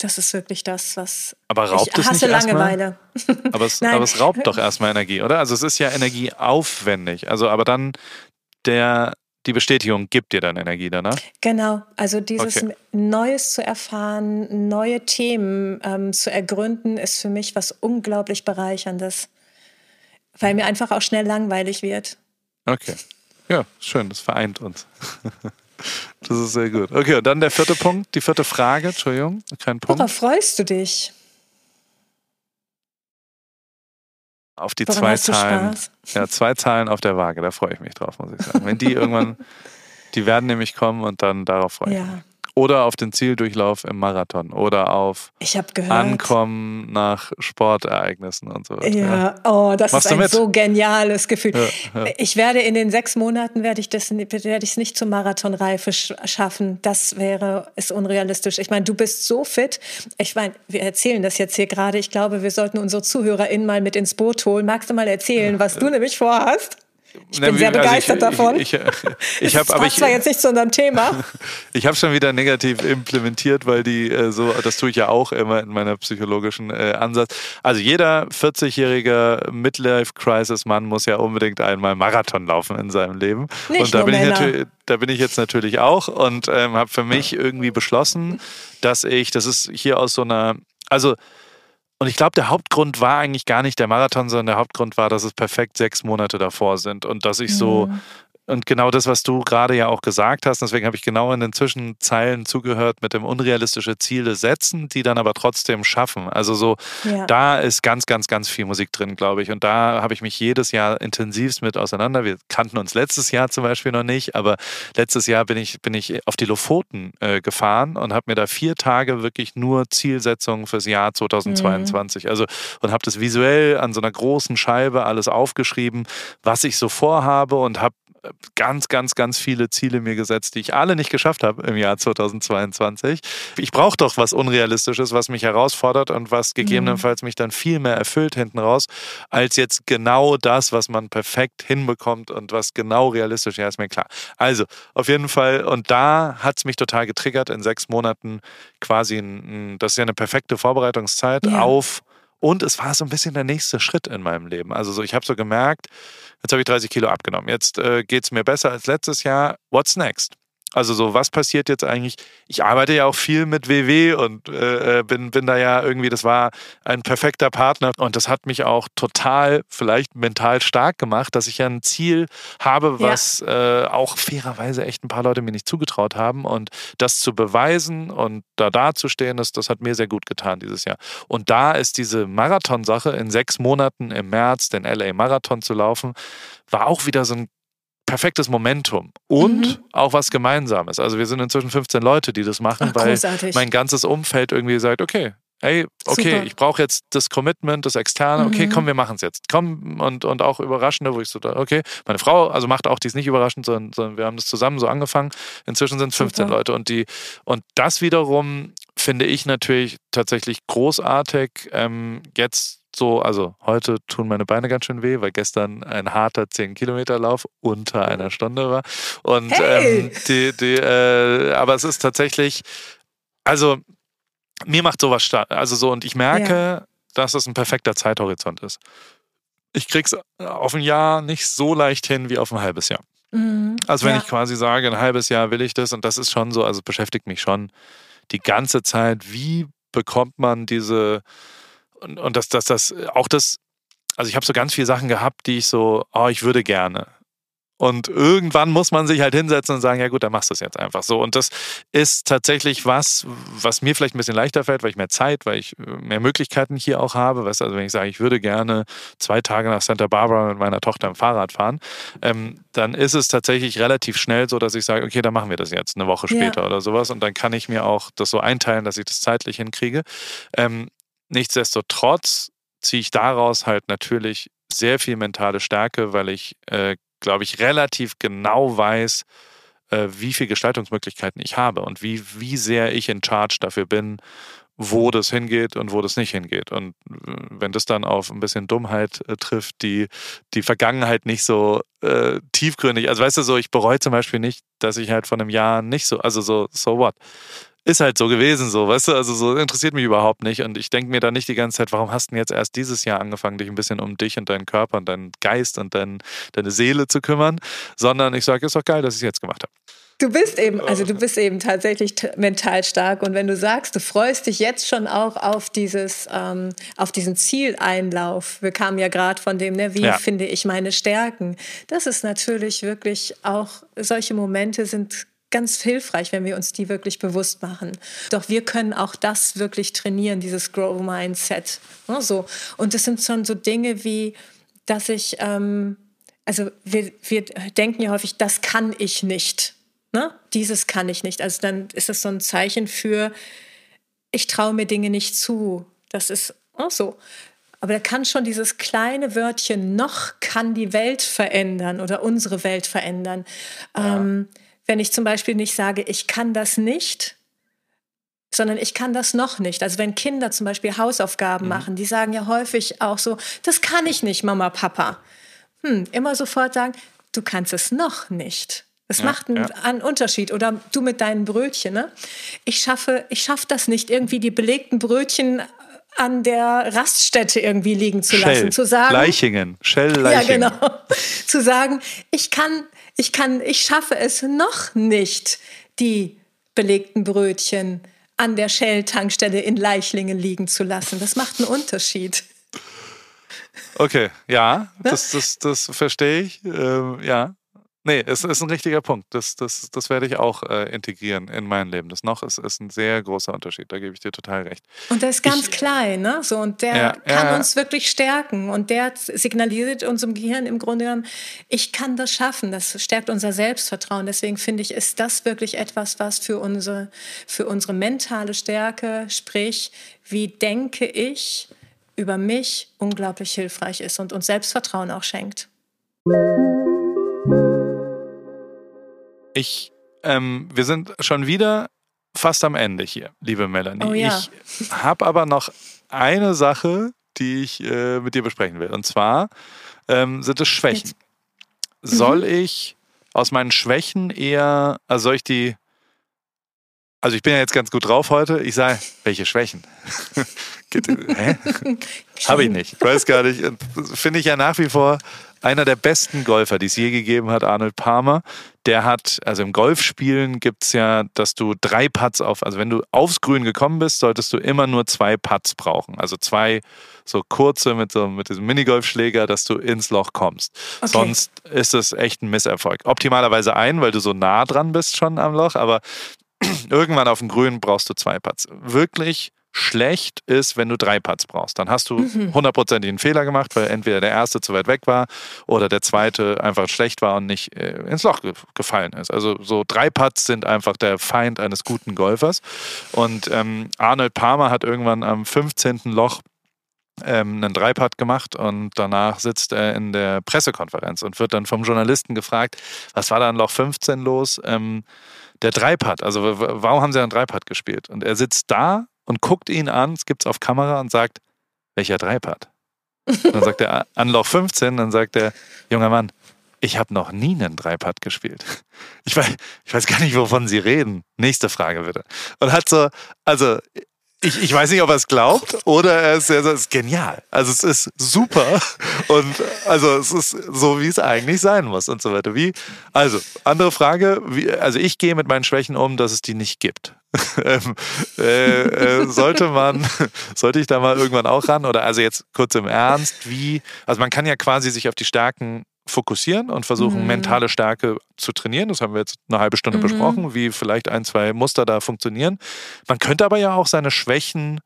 Das ist wirklich das, was aber raubt ich es hasse nicht Langeweile. [laughs] Aber es, aber es raubt doch erstmal Energie, oder? Also es ist ja energieaufwendig. Also aber dann der die Bestätigung gibt dir dann Energie danach? Genau, also dieses okay. Neues zu erfahren, neue Themen ähm, zu ergründen, ist für mich was unglaublich Bereicherndes, weil mir einfach auch schnell langweilig wird. Okay, ja, schön, das vereint uns. [laughs] Das ist sehr gut. Okay, und dann der vierte Punkt, die vierte Frage, Entschuldigung, kein Punkt. Worauf freust du dich? Auf die Woran zwei Zahlen. Ja, zwei Zahlen auf der Waage, da freue ich mich drauf, muss ich sagen. Wenn die [laughs] irgendwann, die werden nämlich kommen und dann darauf freue ich ja. mich. Oder auf den Zieldurchlauf im Marathon oder auf Ankommen nach Sportereignissen und so weiter. Ja, oh, das Machst ist ein so geniales Gefühl. Ja, ja. Ich werde in den sechs Monaten werde ich das werde ich es nicht zur Marathonreife schaffen. Das wäre ist unrealistisch. Ich meine, du bist so fit. Ich meine, wir erzählen das jetzt hier gerade. Ich glaube, wir sollten unsere ZuhörerInnen mal mit ins Boot holen. Magst du mal erzählen, was du nämlich vorhast? Ich bin sehr begeistert also ich, davon. Ich, [laughs] ich, ich, habe aber ich zwar jetzt nicht zu unserem Thema. [laughs] ich habe schon wieder negativ implementiert, weil die äh, so, das tue ich ja auch immer in meiner psychologischen äh, Ansatz. Also jeder 40-jährige Midlife-Crisis-Mann muss ja unbedingt einmal Marathon laufen in seinem Leben. Nicht und da bin, ich natürlich, da bin ich jetzt natürlich auch und ähm, habe für mich irgendwie beschlossen, dass ich, das ist hier aus so einer, also und ich glaube, der Hauptgrund war eigentlich gar nicht der Marathon, sondern der Hauptgrund war, dass es perfekt sechs Monate davor sind und dass ich so mhm. Und genau das, was du gerade ja auch gesagt hast, deswegen habe ich genau in den Zwischenzeilen zugehört mit dem unrealistische Ziele setzen, die dann aber trotzdem schaffen. Also so, ja. da ist ganz, ganz, ganz viel Musik drin, glaube ich. Und da habe ich mich jedes Jahr intensivst mit auseinander. Wir kannten uns letztes Jahr zum Beispiel noch nicht, aber letztes Jahr bin ich, bin ich auf die Lofoten äh, gefahren und habe mir da vier Tage wirklich nur Zielsetzungen fürs Jahr 2022. Mhm. Also und habe das visuell an so einer großen Scheibe alles aufgeschrieben, was ich so vorhabe und habe ganz, ganz, ganz viele Ziele mir gesetzt, die ich alle nicht geschafft habe im Jahr 2022. Ich brauche doch was Unrealistisches, was mich herausfordert und was gegebenenfalls mich dann viel mehr erfüllt hinten raus, als jetzt genau das, was man perfekt hinbekommt und was genau realistisch ist, ja, ist mir klar. Also, auf jeden Fall, und da hat es mich total getriggert, in sechs Monaten quasi, ein, das ist ja eine perfekte Vorbereitungszeit ja. auf und es war so ein bisschen der nächste Schritt in meinem Leben. Also so, ich habe so gemerkt, jetzt habe ich 30 Kilo abgenommen. Jetzt äh, geht es mir besser als letztes Jahr. What's next? Also so, was passiert jetzt eigentlich? Ich arbeite ja auch viel mit WW und äh, äh, bin, bin da ja irgendwie, das war ein perfekter Partner und das hat mich auch total vielleicht mental stark gemacht, dass ich ja ein Ziel habe, was ja. äh, auch fairerweise echt ein paar Leute mir nicht zugetraut haben und das zu beweisen und da dazustehen, das, das hat mir sehr gut getan dieses Jahr. Und da ist diese Marathon-Sache in sechs Monaten im März den LA Marathon zu laufen, war auch wieder so ein perfektes Momentum und mhm. auch was Gemeinsames. Also wir sind inzwischen 15 Leute, die das machen, Ach, weil mein ganzes Umfeld irgendwie sagt, okay, hey, okay, Super. ich brauche jetzt das Commitment, das Externe, okay, mhm. komm, wir machen es jetzt. Komm und, und auch Überraschende, wo ich so, okay, meine Frau, also macht auch dies nicht überraschend, sondern, sondern wir haben das zusammen so angefangen. Inzwischen sind es 15 Super. Leute und die, und das wiederum finde ich natürlich tatsächlich großartig. Ähm, jetzt so, also heute tun meine Beine ganz schön weh, weil gestern ein harter 10-Kilometer-Lauf unter einer Stunde war. Und hey! ähm, die, die, äh, aber es ist tatsächlich, also mir macht sowas stark. Also so, und ich merke, ja. dass es ein perfekter Zeithorizont ist. Ich krieg's auf ein Jahr nicht so leicht hin wie auf ein halbes Jahr. Mhm. Also wenn ja. ich quasi sage, ein halbes Jahr will ich das und das ist schon so, also beschäftigt mich schon die ganze Zeit, wie bekommt man diese und, und dass das, das, auch das, also ich habe so ganz viele Sachen gehabt, die ich so, oh, ich würde gerne. Und irgendwann muss man sich halt hinsetzen und sagen, ja gut, dann machst du es jetzt einfach so. Und das ist tatsächlich was, was mir vielleicht ein bisschen leichter fällt, weil ich mehr Zeit, weil ich äh, mehr Möglichkeiten hier auch habe. Weißt, also wenn ich sage, ich würde gerne zwei Tage nach Santa Barbara mit meiner Tochter im Fahrrad fahren, ähm, dann ist es tatsächlich relativ schnell so, dass ich sage, okay, dann machen wir das jetzt eine Woche später ja. oder sowas. Und dann kann ich mir auch das so einteilen, dass ich das zeitlich hinkriege. Ähm, Nichtsdestotrotz ziehe ich daraus halt natürlich sehr viel mentale Stärke, weil ich, äh, glaube ich, relativ genau weiß, äh, wie viele Gestaltungsmöglichkeiten ich habe und wie, wie sehr ich in Charge dafür bin, wo das hingeht und wo das nicht hingeht. Und äh, wenn das dann auf ein bisschen Dummheit äh, trifft, die die Vergangenheit nicht so äh, tiefgründig, also weißt du so, ich bereue zum Beispiel nicht, dass ich halt von einem Jahr nicht so, also so, so what ist halt so gewesen, so, weißt du, also so interessiert mich überhaupt nicht. Und ich denke mir da nicht die ganze Zeit, warum hast du denn jetzt erst dieses Jahr angefangen, dich ein bisschen um dich und deinen Körper und deinen Geist und dein, deine Seele zu kümmern, sondern ich sage, ist doch geil, dass ich es jetzt gemacht habe. Du bist eben, also du bist eben tatsächlich mental stark. Und wenn du sagst, du freust dich jetzt schon auch auf dieses, ähm, auf diesen Zieleinlauf. Wir kamen ja gerade von dem, ne, wie ja. finde ich meine Stärken? Das ist natürlich wirklich auch, solche Momente sind ganz hilfreich, wenn wir uns die wirklich bewusst machen. Doch wir können auch das wirklich trainieren, dieses Grow Mindset. Ne, so. Und das sind schon so Dinge wie, dass ich, ähm, also wir, wir denken ja häufig, das kann ich nicht. Ne? Dieses kann ich nicht. Also dann ist das so ein Zeichen für, ich traue mir Dinge nicht zu. Das ist auch so. Aber da kann schon dieses kleine Wörtchen noch kann die Welt verändern oder unsere Welt verändern. Ja. Ähm, wenn ich zum Beispiel nicht sage, ich kann das nicht, sondern ich kann das noch nicht. Also wenn Kinder zum Beispiel Hausaufgaben mhm. machen, die sagen ja häufig auch so, das kann ich nicht, Mama, Papa. Hm, immer sofort sagen, du kannst es noch nicht. Das ja, macht einen, ja. einen, Unterschied. Oder du mit deinen Brötchen. Ne? Ich schaffe, ich schaffe das nicht, irgendwie die belegten Brötchen an der Raststätte irgendwie liegen zu lassen. Shell. Zu sagen, Leichingen. Shell [laughs] Leichingen. Ja, genau. zu sagen, ich kann ich kann, ich schaffe es noch nicht, die belegten Brötchen an der Shell-Tankstelle in Leichlingen liegen zu lassen. Das macht einen Unterschied. Okay, ja, ne? das, das, das verstehe ich. Ähm, ja, Nee, es ist ein richtiger Punkt. Das, das, das werde ich auch äh, integrieren in mein Leben. Das noch ist, ist ein sehr großer Unterschied. Da gebe ich dir total recht. Und der ist ganz ich, klein, ne? So, und der ja, kann ja. uns wirklich stärken. Und der signalisiert unserem Gehirn im Grunde genommen, ich kann das schaffen. Das stärkt unser Selbstvertrauen. Deswegen finde ich, ist das wirklich etwas, was für unsere, für unsere mentale Stärke, sprich, wie denke ich über mich, unglaublich hilfreich ist und uns Selbstvertrauen auch schenkt. Ich, ähm, wir sind schon wieder fast am Ende hier, liebe Melanie. Oh ja. Ich habe aber noch eine Sache, die ich äh, mit dir besprechen will. Und zwar ähm, sind es Schwächen. Jetzt. Soll Mhm. ich aus meinen Schwächen eher, also soll ich die, also ich bin ja jetzt ganz gut drauf heute, ich sage, welche Schwächen? [laughs] [laughs] Habe ich nicht. Ich weiß gar nicht. Finde ich ja nach wie vor einer der besten Golfer, die es je gegeben hat, Arnold Palmer. Der hat, also im Golfspielen gibt es ja, dass du drei Putts auf, also wenn du aufs Grün gekommen bist, solltest du immer nur zwei Putts brauchen. Also zwei so kurze mit, so, mit diesem Minigolfschläger, dass du ins Loch kommst. Okay. Sonst ist es echt ein Misserfolg. Optimalerweise ein, weil du so nah dran bist schon am Loch, aber [clears throat] irgendwann auf dem Grün brauchst du zwei Putts. Wirklich schlecht ist, wenn du drei Putts brauchst. Dann hast du hundertprozentig einen Fehler gemacht, weil entweder der erste zu weit weg war oder der zweite einfach schlecht war und nicht äh, ins Loch ge gefallen ist. Also so drei Putts sind einfach der Feind eines guten Golfers. Und ähm, Arnold Palmer hat irgendwann am 15. Loch ähm, einen Dreipad gemacht und danach sitzt er in der Pressekonferenz und wird dann vom Journalisten gefragt, was war da an Loch 15 los? Ähm, der Dreipad, also warum haben sie einen Dreipad gespielt? Und er sitzt da und guckt ihn an, es gibt's auf Kamera und sagt, welcher Dreipad? Dann sagt er, an Loch 15, dann sagt er, junger Mann, ich habe noch nie einen Dreipad gespielt. Ich weiß, ich weiß gar nicht, wovon Sie reden. Nächste Frage bitte. Und hat so, also ich, ich weiß nicht, ob er es glaubt oder er ist, er ist genial. Also es ist super und also es ist so, wie es eigentlich sein muss und so weiter. Wie, also andere Frage, wie, also ich gehe mit meinen Schwächen um, dass es die nicht gibt. [laughs] ähm, äh, äh, sollte man, [laughs] sollte ich da mal irgendwann auch ran oder also jetzt kurz im Ernst, wie, also man kann ja quasi sich auf die Stärken fokussieren und versuchen, Mhm. mentale Stärke zu trainieren. Das haben wir jetzt eine halbe Stunde Mhm. besprochen, wie vielleicht ein, zwei Muster da funktionieren. Man könnte aber ja auch seine Schwächen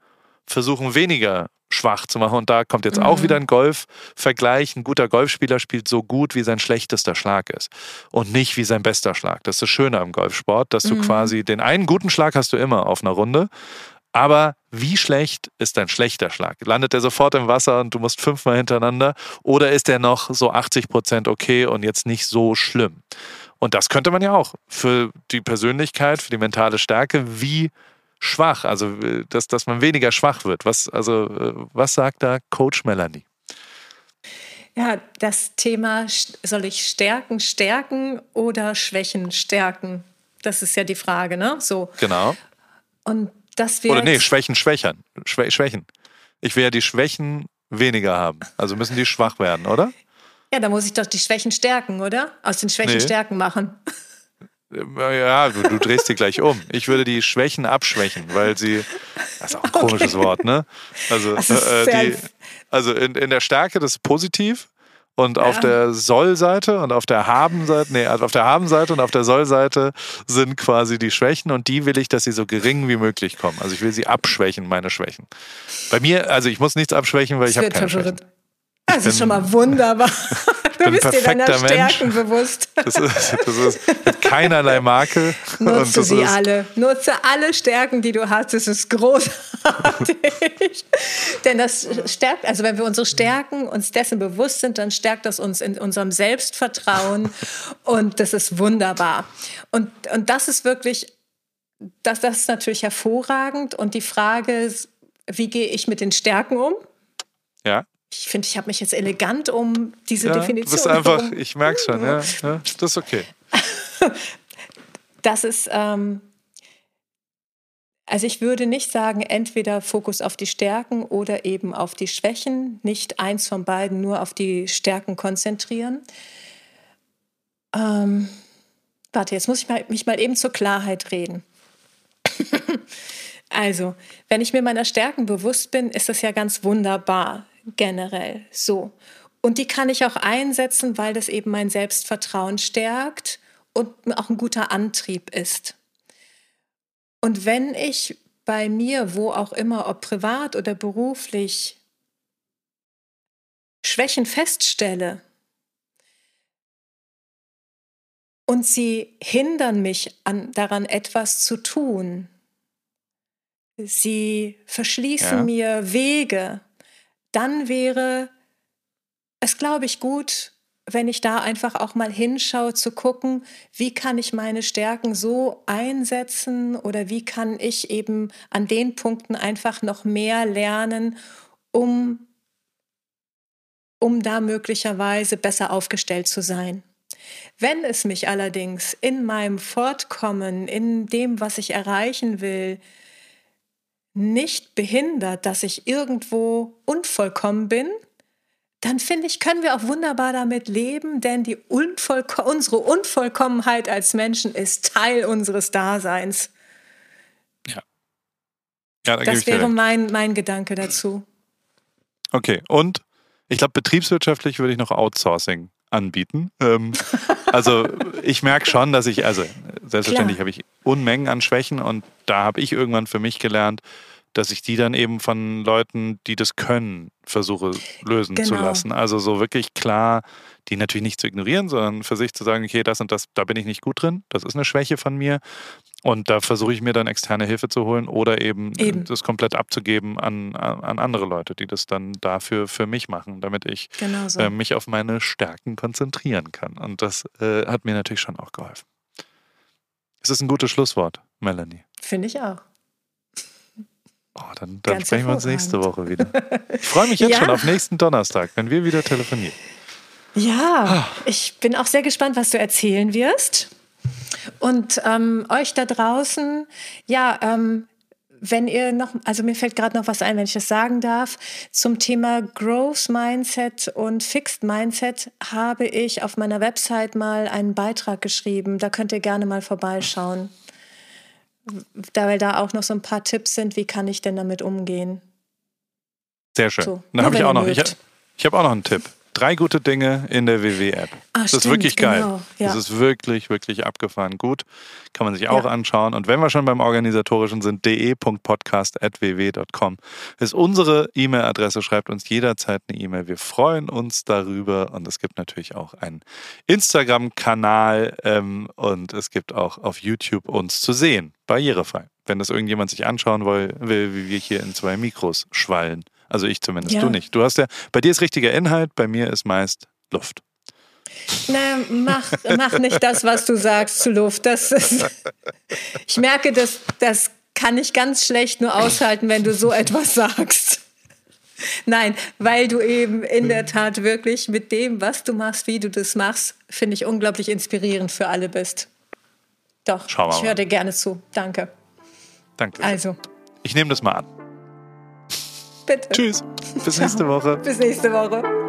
versuchen, weniger schwach zu machen. Und da kommt jetzt auch Mhm. wieder ein Golf-Vergleich. Ein guter Golfspieler spielt so gut, wie sein schlechtester Schlag ist. Und nicht wie sein bester Schlag. Das ist das Schöne am Golfsport, dass du Mhm. quasi den einen guten Schlag hast du immer auf einer Runde. Aber wie schlecht ist dein schlechter Schlag? Landet der sofort im Wasser und du musst fünfmal hintereinander? Oder ist der noch so 80 Prozent okay und jetzt nicht so schlimm? Und das könnte man ja auch für die Persönlichkeit, für die mentale Stärke, wie schwach, also äh, dass, dass man weniger schwach wird. Was, also, äh, was sagt da Coach Melanie? Ja, das Thema, soll ich Stärken stärken oder Schwächen stärken? Das ist ja die Frage, ne? So. Genau. Und das wir Oder nee, Schwächen, Schwächern. Schwä Schwächen. Ich will ja die Schwächen weniger haben. Also müssen die schwach werden, oder? ja, da muss ich doch die Schwächen stärken, oder? Aus den Schwächen Nee. Stärken machen. Äh, Ja, du, du drehst dich gleich um. Ich würde die Schwächen abschwächen, weil sie. Das ist auch ein komisches Wort, ne? Also, äh, sehr- die, also in, in der Stärke das ist positiv und auf Ja. der Soll-Seite und auf der Haben-Seite, nee, also auf der Haben-Seite und auf der Soll-Seite sind quasi die Schwächen und die will ich, dass sie so gering wie möglich kommen. Also ich will sie abschwächen, meine Schwächen. Bei mir, also ich muss nichts abschwächen, weil ich Das habe wird keine Schwächen. Das ist schon mal wunderbar. [laughs] Du bist dir deiner Mensch. Stärken bewusst. Das ist, das ist keinerlei Marke. [laughs] und Nutze das sie alle. Nutze alle Stärken, die du hast. Es ist großartig. [laughs] Denn das stärkt, also wenn wir unsere Stärken uns dessen bewusst sind, dann stärkt das uns in unserem Selbstvertrauen. [laughs] Und das ist wunderbar. Und, und das ist wirklich, das, das ist natürlich hervorragend. Und die Frage ist, wie gehe ich mit den Stärken um? Ja. Ich finde, ich habe mich jetzt elegant um diese Ja, Definition. du bist einfach, herum- ich merk's schon, ja, ja, das ist okay. [laughs] das ist, ähm, also ich würde nicht sagen, entweder Fokus auf die Stärken oder eben auf die Schwächen, nicht eins von beiden, nur auf die Stärken konzentrieren. Ähm, warte, jetzt muss ich mal, mich mal eben zur Klarheit reden. [laughs] also, wenn ich mir meiner Stärken bewusst bin, ist das ja ganz wunderbar, generell so. Und die kann ich auch einsetzen, weil das eben mein Selbstvertrauen stärkt und auch ein guter Antrieb ist. Und wenn ich bei mir, wo auch immer, ob privat oder beruflich, Schwächen feststelle und sie hindern mich an, daran, etwas zu tun, sie verschließen Ja. mir Wege, dann wäre es, glaube ich, gut, wenn ich da einfach auch mal hinschaue, zu gucken, wie kann ich meine Stärken so einsetzen oder wie kann ich eben an den Punkten einfach noch mehr lernen, um, um da möglicherweise besser aufgestellt zu sein. Wenn es mich allerdings in meinem Fortkommen, in dem, was ich erreichen will, nicht behindert, dass ich irgendwo unvollkommen bin, dann finde ich, können wir auch wunderbar damit leben, denn die Unvollko unsere Unvollkommenheit als Menschen ist Teil unseres Daseins. Ja. ja da das wäre mein, mein Gedanke dazu. Okay, und ich glaube, betriebswirtschaftlich würde ich noch Outsourcing anbieten. Ähm, also ich merke schon, dass ich, also selbstverständlich habe ich Unmengen an Schwächen und da habe ich irgendwann für mich gelernt, dass ich die dann eben von Leuten, die das können, versuche lösen genau. zu lassen. Also so wirklich klar, die natürlich nicht zu ignorieren, sondern für sich zu sagen, okay, das und das, da bin ich nicht gut drin, das ist eine Schwäche von mir. Und da versuche ich mir dann externe Hilfe zu holen oder eben, eben. das komplett abzugeben an, an andere Leute, die das dann dafür für mich machen, damit ich genau so. äh, mich auf meine Stärken konzentrieren kann. Und das äh, hat mir natürlich schon auch geholfen. Es ist ein gutes Schlusswort, Melanie. Finde ich auch. Oh, dann, dann sprechen wir uns nächste Woche wieder. Ich freue mich [laughs] jetzt ja. schon auf nächsten Donnerstag, wenn wir wieder telefonieren. Ja, ah. ich bin auch sehr gespannt, was du erzählen wirst. Und ähm, euch da draußen, ja, ähm, wenn ihr noch, also mir fällt gerade noch was ein, wenn ich das sagen darf, zum Thema Growth Mindset und Fixed Mindset habe ich auf meiner Website mal einen Beitrag geschrieben. Da könnt ihr gerne mal vorbeischauen da, weil da auch noch so ein paar Tipps sind, wie kann ich denn damit umgehen. Sehr schön. So, Dann habe ich auch noch, ich, ich habe auch noch einen Tipp drei gute Dinge in der WW-App. Ah, das stimmt, ist wirklich geil. Genau, ja. Das ist wirklich, wirklich abgefahren gut. Kann man sich auch ja. anschauen. Und wenn wir schon beim Organisatorischen sind, de.podcast.ww.com ist unsere E-Mail-Adresse. Schreibt uns jederzeit eine E-Mail. Wir freuen uns darüber. Und es gibt natürlich auch einen Instagram-Kanal ähm, und es gibt auch auf YouTube uns zu sehen. Barrierefrei. Wenn das irgendjemand sich anschauen will, wie wir hier in zwei Mikros schwallen. Also ich zumindest, ja. du nicht. Du hast ja, bei dir ist richtiger Inhalt, bei mir ist meist Luft. Na, mach, mach nicht das, was du sagst zu Luft. Das ist, [laughs] ich merke, das, das kann ich ganz schlecht nur aushalten, wenn du so etwas sagst. Nein, weil du eben in der Tat wirklich mit dem, was du machst, wie du das machst, finde ich unglaublich inspirierend für alle bist. Doch, ich höre dir gerne zu. Danke. Danke. Also. Ich nehme das mal an. Bitte. Tschüss. Bis nächste Woche. Bis nächste Woche.